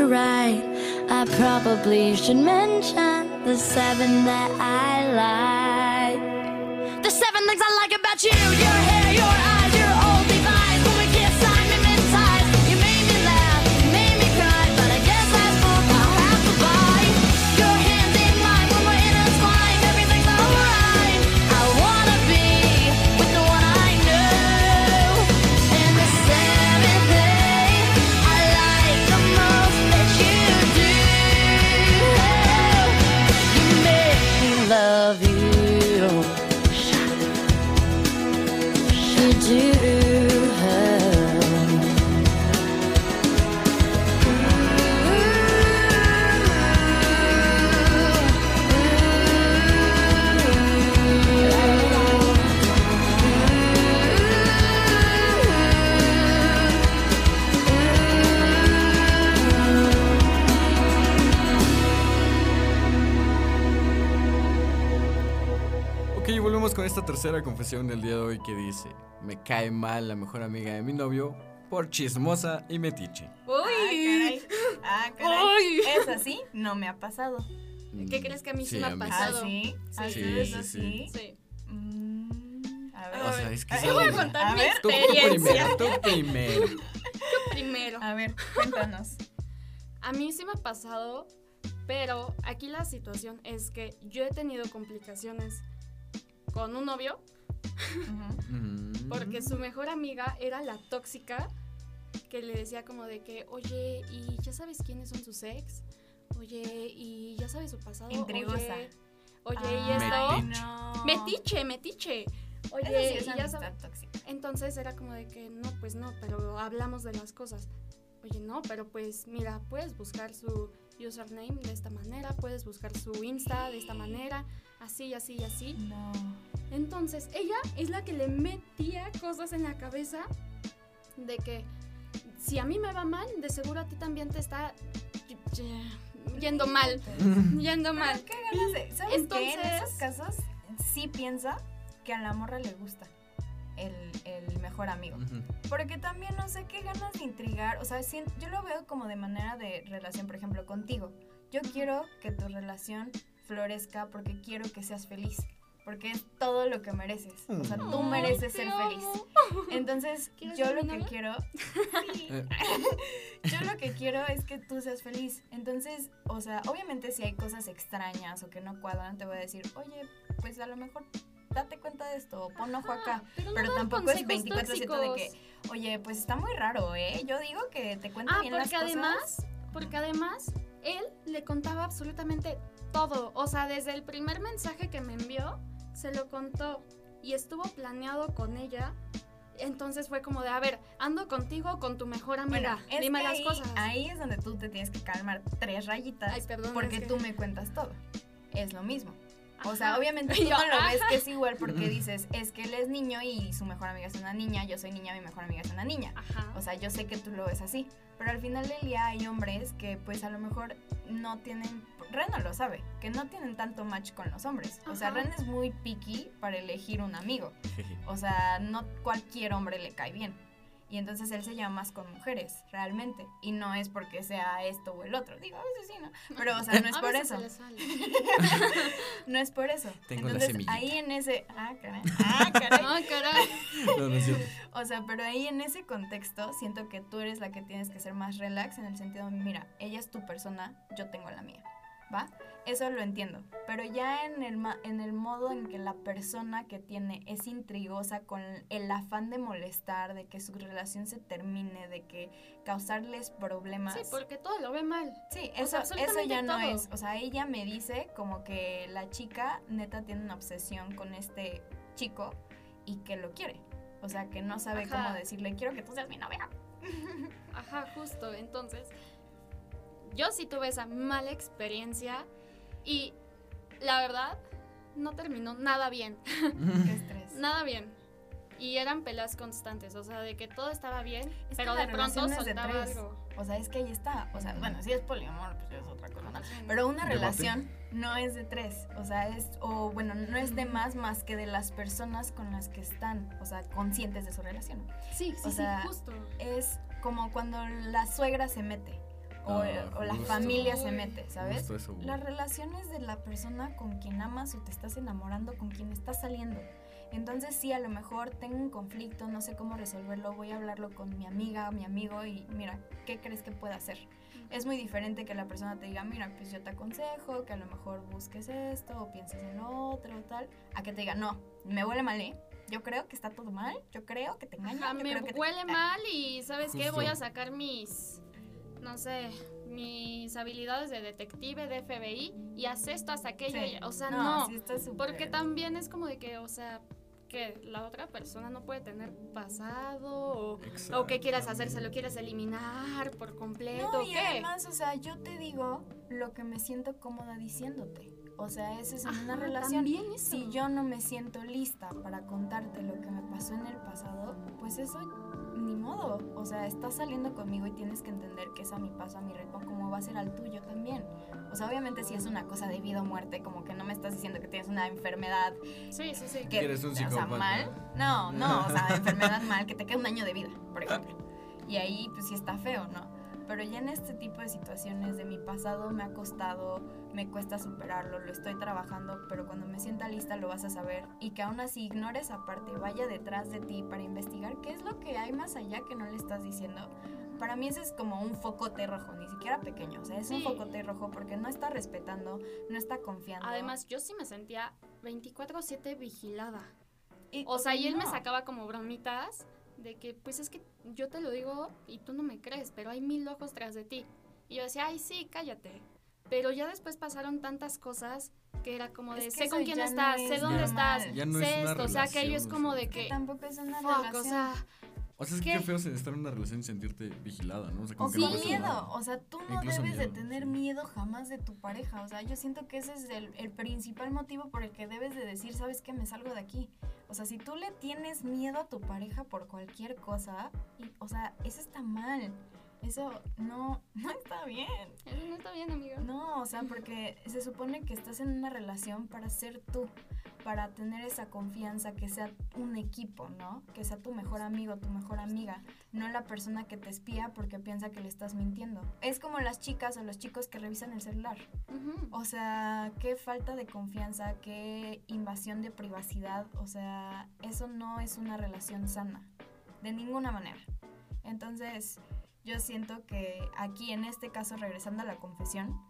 [SPEAKER 7] To write, I probably should mention the seven that I like. The seven things I like
[SPEAKER 4] confesión del día de hoy que dice: Me cae mal la mejor amiga de mi novio por chismosa y metiche.
[SPEAKER 2] Ah, caray. Ah, caray.
[SPEAKER 3] Ay.
[SPEAKER 2] Es así, no me ha pasado.
[SPEAKER 3] ¿Qué crees que a mí sí me ha
[SPEAKER 4] mí
[SPEAKER 3] pasado?
[SPEAKER 2] ¿Ah, sí? ¿Ah,
[SPEAKER 4] Sí,
[SPEAKER 2] sí?
[SPEAKER 4] sí,
[SPEAKER 2] ¿Eso
[SPEAKER 4] sí.
[SPEAKER 2] sí?
[SPEAKER 3] Sí.
[SPEAKER 2] Mm, a ver.
[SPEAKER 4] O sea, es que
[SPEAKER 3] Te voy a contar
[SPEAKER 2] A
[SPEAKER 3] mi
[SPEAKER 2] ver.
[SPEAKER 4] Tú, tú
[SPEAKER 3] experiencia.
[SPEAKER 4] primero, tú *laughs* primero.
[SPEAKER 3] primero.
[SPEAKER 2] A ver, cuéntanos.
[SPEAKER 3] A mí sí me ha pasado, pero aquí la situación es que yo he tenido complicaciones con un novio porque su mejor amiga era la tóxica que le decía como de que, oye, ¿y ya sabes quiénes son sus ex? Oye, ¿y ya sabes su pasado?
[SPEAKER 2] Intrigosa.
[SPEAKER 3] Oye, oye, ¿y
[SPEAKER 2] Ay,
[SPEAKER 3] esto?
[SPEAKER 4] Metiche.
[SPEAKER 2] no.
[SPEAKER 3] Metiche, metiche. Oye,
[SPEAKER 2] sí
[SPEAKER 3] y ya sabes. Entonces era como de que no, pues no, pero hablamos de las cosas. Oye, no, pero pues mira, puedes buscar su username de esta manera, puedes buscar su Insta de esta manera, así, así, así.
[SPEAKER 2] No.
[SPEAKER 3] Entonces ella es la que le metía cosas en la cabeza de que si a mí me va mal, de seguro a ti también te está yendo mal, yendo mal.
[SPEAKER 2] Qué ganas de. ¿Sabes qué? En
[SPEAKER 3] Entonces-
[SPEAKER 2] esos casos, sí piensa que a la morra le gusta el, el mejor amigo. Porque también no sé qué ganas de intrigar. O sea, sien- yo lo veo como de manera de relación, por ejemplo, contigo. Yo quiero que tu relación florezca porque quiero que seas feliz. Porque es todo lo que mereces. O sea, tú
[SPEAKER 3] Ay,
[SPEAKER 2] mereces ser
[SPEAKER 3] amo.
[SPEAKER 2] feliz. Entonces, *laughs*
[SPEAKER 3] ¿Quieres
[SPEAKER 2] yo lo que quiero. *laughs* Sí.
[SPEAKER 4] Eh. *laughs*
[SPEAKER 2] Yo lo que quiero es que tú seas feliz. Entonces, o sea, obviamente si hay cosas extrañas o que no cuadran, te voy a decir, oye, pues a lo mejor date cuenta de esto, pon ojo acá.
[SPEAKER 3] Pero, no
[SPEAKER 2] Pero tampoco es
[SPEAKER 3] consejos
[SPEAKER 2] 24-7 de que, oye, pues está muy raro, ¿eh? Yo digo que te cuenta
[SPEAKER 3] Ah,
[SPEAKER 2] bien las
[SPEAKER 3] porque
[SPEAKER 2] cosas.
[SPEAKER 3] además, porque además él le contaba absolutamente todo. O sea, desde el primer mensaje que me envió, se lo contó y estuvo planeado con ella. Entonces fue como de, a ver, ando contigo con tu mejor amiga.
[SPEAKER 2] Bueno,
[SPEAKER 3] Dime las
[SPEAKER 2] ahí,
[SPEAKER 3] cosas.
[SPEAKER 2] ahí es donde tú te tienes que calmar tres rayitas.
[SPEAKER 3] Ay, perdón,
[SPEAKER 2] porque
[SPEAKER 3] es que-
[SPEAKER 2] tú me cuentas todo. Es lo mismo. O sea, obviamente *laughs* tú
[SPEAKER 3] yo,
[SPEAKER 2] no lo
[SPEAKER 3] ajá.
[SPEAKER 2] ves que es igual porque dices, es que él es niño y su mejor amiga es una niña, yo soy niña, mi mejor amiga es una niña.
[SPEAKER 3] Ajá.
[SPEAKER 2] O sea, yo sé que tú lo ves así, pero al final del día hay hombres que pues a lo mejor no tienen, Ren no lo sabe, que no tienen tanto match con los hombres. O sea. Ren es muy picky para elegir un amigo. *laughs* O sea, no cualquier hombre le cae bien. Y entonces él se llama más con mujeres, realmente. Y no es porque sea esto o el otro. Digo, a veces sí, ¿no? Pero, o sea, no *laughs* es por eso.
[SPEAKER 3] se le sale. *laughs*
[SPEAKER 2] No es por eso.
[SPEAKER 4] Tengo la
[SPEAKER 2] entonces,
[SPEAKER 4] semillita.
[SPEAKER 2] ahí en ese... Ah, caray. Ah, caray.
[SPEAKER 3] Ay, caray. *laughs*
[SPEAKER 4] No, no.
[SPEAKER 2] O sea, pero ahí en ese contexto siento que tú eres la que tienes que ser más relax en el sentido, mira, ella es tu persona, yo tengo la mía, ¿va? Eso lo entiendo, pero ya en el, ma- en el modo en que la persona que tiene es intrigosa con el afán de molestar, de que su relación se termine, de que causarles problemas.
[SPEAKER 3] Sí, porque todo lo ve mal.
[SPEAKER 2] Sí,
[SPEAKER 3] O sea,
[SPEAKER 2] eso, eso ya no es. O sea, ella me dice como que la chica neta tiene una obsesión con este chico y que lo quiere. O sea, que no sabe
[SPEAKER 3] Ajá.
[SPEAKER 2] cómo decirle, quiero que tú seas mi novia.
[SPEAKER 3] Ajá, justo. Entonces, yo sí tuve esa mala experiencia y la verdad no terminó nada bien. *laughs*
[SPEAKER 2] Qué estrés.
[SPEAKER 3] Nada bien. Y eran peleas constantes, o sea, de que todo estaba bien,
[SPEAKER 2] Es
[SPEAKER 3] pero de pronto
[SPEAKER 2] de
[SPEAKER 3] soltaba
[SPEAKER 2] tres.
[SPEAKER 3] algo.
[SPEAKER 2] O sea, es que ahí está. O sea, bueno, si es poliamor, pues es otra cosa. Pero una relación no es de tres. O sea, es, o bueno, no es de más más que de las personas con las que están, o sea, conscientes de su relación.
[SPEAKER 3] sí, sí,
[SPEAKER 2] o sea,
[SPEAKER 3] sí, justo.
[SPEAKER 2] Es como cuando la suegra se mete. O,
[SPEAKER 4] Ah,
[SPEAKER 2] o la
[SPEAKER 4] justo.
[SPEAKER 2] familia se mete, ¿sabes?
[SPEAKER 4] Justo eso.
[SPEAKER 2] Las relaciones de la persona con quien amas o te estás enamorando, con quien estás saliendo. Entonces sí, a lo mejor tengo un conflicto, no sé cómo resolverlo, voy a hablarlo con mi amiga, mi amigo y mira, ¿qué crees que pueda hacer? Es muy diferente que la persona te diga, mira, pues yo te aconsejo que a lo mejor busques esto o pienses en lo otro o tal, a que te diga, no, me huele mal, ¿eh? Yo creo que está todo mal, yo creo que te engañan,
[SPEAKER 3] Ajá,
[SPEAKER 2] yo
[SPEAKER 3] me
[SPEAKER 2] creo que te-
[SPEAKER 3] huele mal y ¿sabes qué? Voy a
[SPEAKER 4] Justo.
[SPEAKER 3] sacar mis, no sé, mis habilidades de detective, de FBI y haz esto hasta aquello.
[SPEAKER 2] Sí.
[SPEAKER 3] y- O sea, no.
[SPEAKER 2] sí está súper-
[SPEAKER 3] Porque también es como de que, o sea, que la otra persona no puede tener pasado o, o que quieras hacer, se lo quieres eliminar por completo,
[SPEAKER 2] No,
[SPEAKER 3] ¿o
[SPEAKER 2] y
[SPEAKER 3] qué?
[SPEAKER 2] además, o sea, yo te digo lo que me siento cómoda diciéndote. O sea, eso es en una
[SPEAKER 3] Ajá,
[SPEAKER 2] relación. Si yo no me siento lista para contarte lo que me pasó en el pasado, pues eso ni modo. O sea, estás saliendo conmigo y tienes que entender que es a mi paso, a mi ritmo, como va a ser al tuyo también. O sea, obviamente si es una cosa de vida o muerte, como que no me estás diciendo que tienes una enfermedad
[SPEAKER 3] Sí, sí, sí.
[SPEAKER 2] que
[SPEAKER 4] eres un
[SPEAKER 2] o sea,
[SPEAKER 4] psicópata.
[SPEAKER 2] mal. No, no, o sea, *laughs* enfermedad mal, que te queda un año de vida, por ejemplo. Y ahí pues sí está feo, ¿no? Pero ya en este tipo de situaciones de mi pasado me ha costado, me cuesta superarlo, lo estoy trabajando, pero cuando me sienta lista lo vas a saber y que aún así ignore esa parte, vaya detrás de ti para investigar qué es lo que hay más allá que no le estás diciendo. Para mí ese es como un focote rojo, ni siquiera pequeño, o sea, es un
[SPEAKER 3] Sí.
[SPEAKER 2] focote rojo porque no está respetando, no está confiando.
[SPEAKER 3] Además, yo sí me sentía 24/7 vigilada.
[SPEAKER 2] Y-
[SPEAKER 3] O sea, y él me sacaba como bromitas de que, pues es que yo te lo digo y tú no me crees, pero hay mil ojos tras de ti. Y yo decía, ay, sí, cállate. Pero ya después pasaron tantas cosas que era como de,
[SPEAKER 2] Es que
[SPEAKER 3] sé con quién
[SPEAKER 2] no
[SPEAKER 3] estás,
[SPEAKER 2] es
[SPEAKER 3] sé dónde
[SPEAKER 2] normal.
[SPEAKER 3] estás,
[SPEAKER 4] Ya no
[SPEAKER 3] sé
[SPEAKER 4] es
[SPEAKER 3] esto, o sea, que ello es
[SPEAKER 4] relación,
[SPEAKER 3] como de
[SPEAKER 2] Que
[SPEAKER 3] que,
[SPEAKER 2] tampoco es una
[SPEAKER 3] fuck,
[SPEAKER 2] relación.
[SPEAKER 3] o sea,
[SPEAKER 4] O sea, es
[SPEAKER 2] ¿Qué?
[SPEAKER 4] que qué feo es estar en una relación y sentirte vigilada, ¿no? O sea, como
[SPEAKER 2] O
[SPEAKER 4] que no puedes
[SPEAKER 2] miedo, o sea, tú no
[SPEAKER 4] Incluso
[SPEAKER 2] debes de tener
[SPEAKER 4] sí.
[SPEAKER 2] miedo jamás de tu pareja, o sea, yo siento que ese es el, el principal motivo por el que debes de decir, ¿sabes qué? Me salgo de aquí. O sea, si tú le tienes miedo a tu pareja por cualquier cosa, y, o sea, eso está mal, eso no, *laughs* no está bien.
[SPEAKER 3] eso no está bien, amigo.
[SPEAKER 2] No, o sea, porque se supone que estás en una relación para ser tú, para tener esa confianza, que sea un equipo, ¿no? Que sea tu mejor amigo, tu mejor amiga, no la persona que te espía porque piensa que le estás mintiendo. Es como las chicas o los chicos que revisan el celular. O sea, qué falta de confianza, qué invasión de privacidad, o sea, eso no es una relación sana, de ninguna manera. Entonces, yo siento que aquí, en este caso, regresando a la confesión,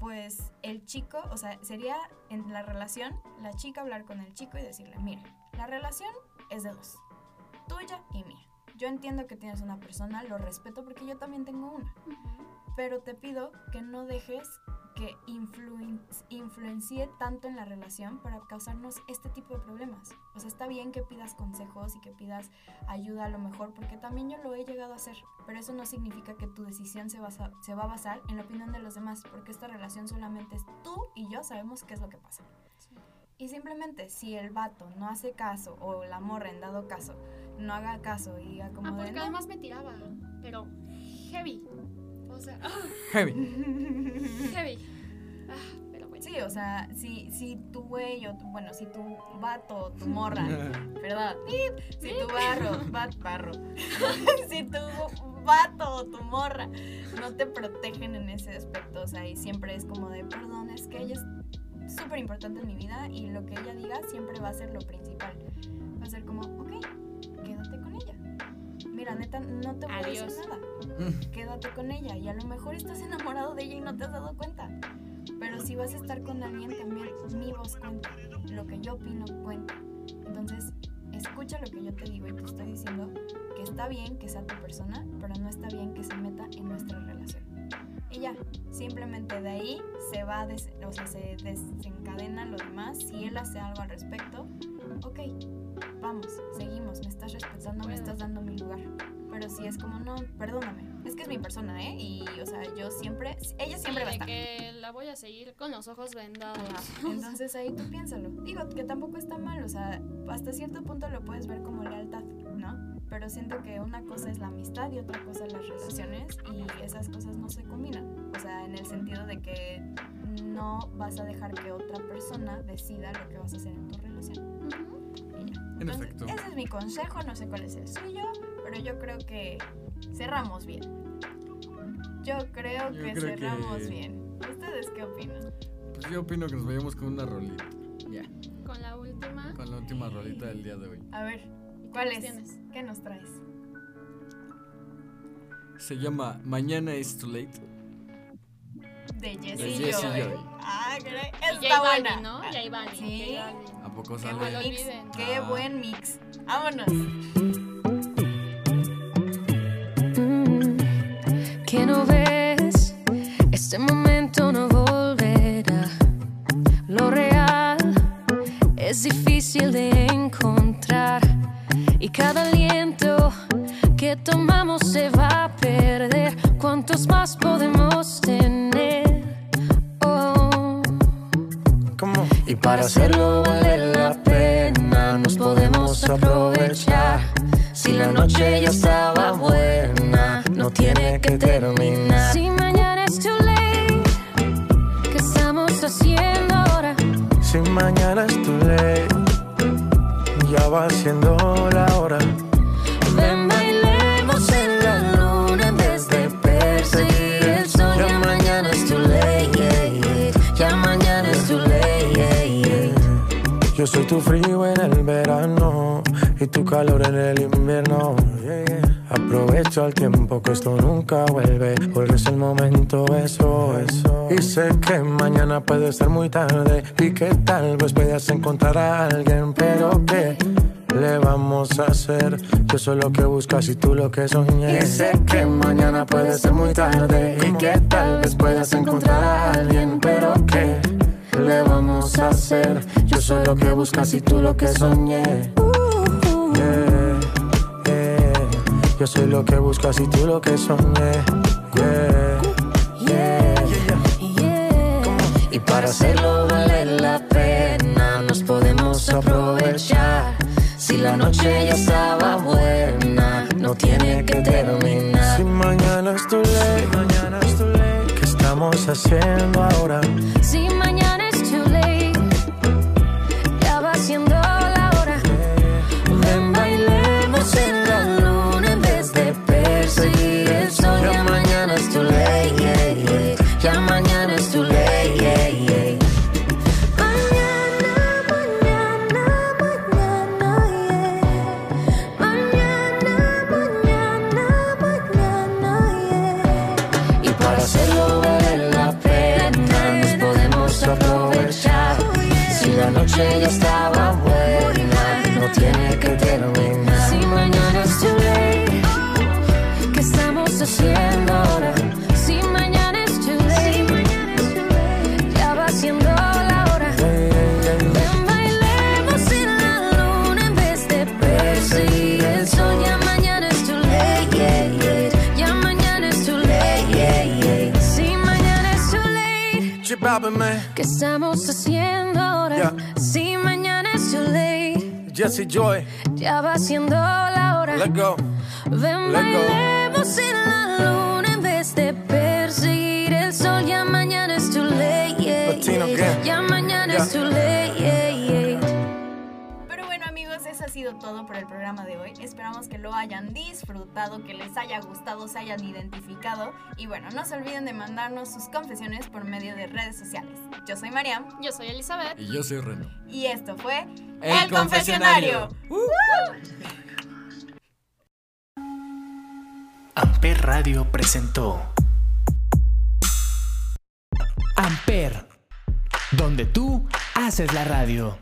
[SPEAKER 2] pues el chico, o sea, sería en la relación, la chica hablar con el chico y decirle, mira, la relación es de dos, tuya y mía. Yo entiendo que tienes una persona, lo respeto porque yo también tengo una, pero te pido que no dejes que influen- influencie tanto en la relación para causarnos este tipo de problemas. O sea, está bien que pidas consejos y que pidas ayuda a lo mejor, porque también yo lo he llegado a hacer, pero eso no significa que tu decisión se, basa- se va a basar en la opinión de los demás, porque esta relación solamente es tú y yo sabemos qué es lo que pasa. Y simplemente si el vato no hace caso o la morra en dado caso no haga caso y diga como
[SPEAKER 3] Ah,
[SPEAKER 2] de
[SPEAKER 3] porque
[SPEAKER 2] "No".
[SPEAKER 3] además me tiraba, pero heavy. O sea, *laughs*
[SPEAKER 4] Heavy.
[SPEAKER 3] heavy. Ah, pero bueno.
[SPEAKER 2] Sí, o sea, si, si tu güey o tu, bueno, si tu vato o tu morra, *laughs* perdón, ¡pip! si tu barro, *laughs* bat, barro, si tu vato o tu morra no te protegen en ese aspecto, o sea, y siempre es como de, perdón, es que ella es súper importante en mi vida y lo que ella diga siempre va a ser lo principal. Va a ser como, ok. Mira, neta, no te voy a decir nada. Quédate con ella y a lo mejor estás enamorado de ella y no te has dado cuenta. Pero si vas a estar con alguien también, mi voz cuenta, lo que yo opino cuenta. Entonces, escucha lo que yo te digo y te estoy diciendo que está bien que sea tu persona, pero no está bien que se meta en nuestra relación. Y ya, simplemente de ahí se va, des- o sea, se desencadena lo demás. Si él hace algo al respecto, ok, vamos, seguimos, me estás respetando, me estás dando mi lugar. Pero si es como, no, perdóname, es que es mi persona, ¿eh? Y, o sea, yo siempre, ella siempre va a
[SPEAKER 3] Sí,
[SPEAKER 2] estar.
[SPEAKER 3] que la voy a seguir con los ojos vendados.
[SPEAKER 2] Ajá. *laughs* Entonces ahí tú piénsalo. Digo que tampoco está mal, o sea, hasta cierto punto lo puedes ver como lealtad, ¿no? Pero siento que una cosa es la amistad y otra cosa las relaciones y esas cosas no se combinan. O sea, en el sentido de que no vas a dejar que otra persona decida lo que vas a hacer en tu relación.
[SPEAKER 4] En efecto.
[SPEAKER 2] Ese es mi consejo, no sé cuál es el suyo, pero yo creo que cerramos bien. Yo creo
[SPEAKER 4] Yo
[SPEAKER 2] que
[SPEAKER 4] creo
[SPEAKER 2] cerramos
[SPEAKER 4] que-
[SPEAKER 2] bien. ¿Ustedes qué opinan?
[SPEAKER 4] Pues yo opino que nos vayamos con una rolita. Ya.
[SPEAKER 3] Con la última.
[SPEAKER 4] Con la última rolita del día de hoy.
[SPEAKER 2] A ver,
[SPEAKER 3] ¿qué
[SPEAKER 2] ¿cuál es?
[SPEAKER 3] tienes?
[SPEAKER 2] ¿Qué nos traes?
[SPEAKER 4] Se llama Mañana is too late.
[SPEAKER 2] De Jessie Joy. Ah, caray,
[SPEAKER 3] Y
[SPEAKER 2] está
[SPEAKER 3] J
[SPEAKER 2] buena.
[SPEAKER 3] Balvin, ¿no? J Balvin.
[SPEAKER 2] Sí.
[SPEAKER 3] J Balvin.
[SPEAKER 4] ¿A poco
[SPEAKER 2] Qué
[SPEAKER 4] sale?
[SPEAKER 2] buen mix. Qué
[SPEAKER 4] Ah.
[SPEAKER 2] buen mix. Vámonos.
[SPEAKER 8] que no ves, este momento no volverá. Lo real es difícil de encontrar y cada aliento que tomamos se va a perder. ¿Cuántos más podemos tener? Oh.
[SPEAKER 9] Y para hacerlo noche ya estaba buena, no tiene que terminar.
[SPEAKER 8] Si mañana es too late, ¿qué estamos haciendo ahora?
[SPEAKER 9] Si mañana es too late, ya va siendo la hora.
[SPEAKER 8] Ven, bailemos en la luna en vez de perseguir el sol. Ya mañana es too late, yeah, yeah. ya mañana es too late. yeah.
[SPEAKER 9] Yo soy tu frío en el verano y tu calor en el invierno. Yeah, yeah. Aprovecho el tiempo que esto nunca vuelve, porque es el momento, eso, eso. Y sé que mañana puede ser muy tarde y que tal vez puedas encontrar a alguien, pero ¿qué le vamos a hacer? Yo soy lo que buscas y tú lo que soñé. Y sé que mañana puede ser muy tarde y que tal vez puedas encontrar a alguien, pero ¿qué? le vamos a hacer? Yo soy lo que buscas y tú lo que soñé. Yeah, yeah. Yo soy lo que buscas y tú lo que soñé. Yeah, yeah. Y para hacerlo vale la pena, nos podemos aprovechar. Si la noche ya estaba buena, no tiene que terminar. Si mañana es tu ley, mañana es tu ley. ¿Qué estamos haciendo ahora?
[SPEAKER 8] Si mañana
[SPEAKER 9] Jesse Joy,
[SPEAKER 8] ya va siendo la hora.
[SPEAKER 9] let go.
[SPEAKER 8] Ven,
[SPEAKER 9] Let go.
[SPEAKER 8] bailemos en la luna en vez de perseguir el sol. Ya mañana es too late, yeah,
[SPEAKER 9] Latino
[SPEAKER 8] yeah. Ya mañana
[SPEAKER 9] Yeah.
[SPEAKER 8] es too late,
[SPEAKER 2] sido todo por el programa de hoy. Esperamos que lo hayan disfrutado, que les haya gustado, se hayan identificado. Y bueno, no se olviden de mandarnos sus confesiones por medio de redes sociales. Yo soy Mariam
[SPEAKER 3] Yo soy Elizabeth.
[SPEAKER 4] Y yo soy Reno.
[SPEAKER 2] y esto fue
[SPEAKER 4] El Confesionario.
[SPEAKER 1] Amper Radio presentó Amper, donde tú haces la radio.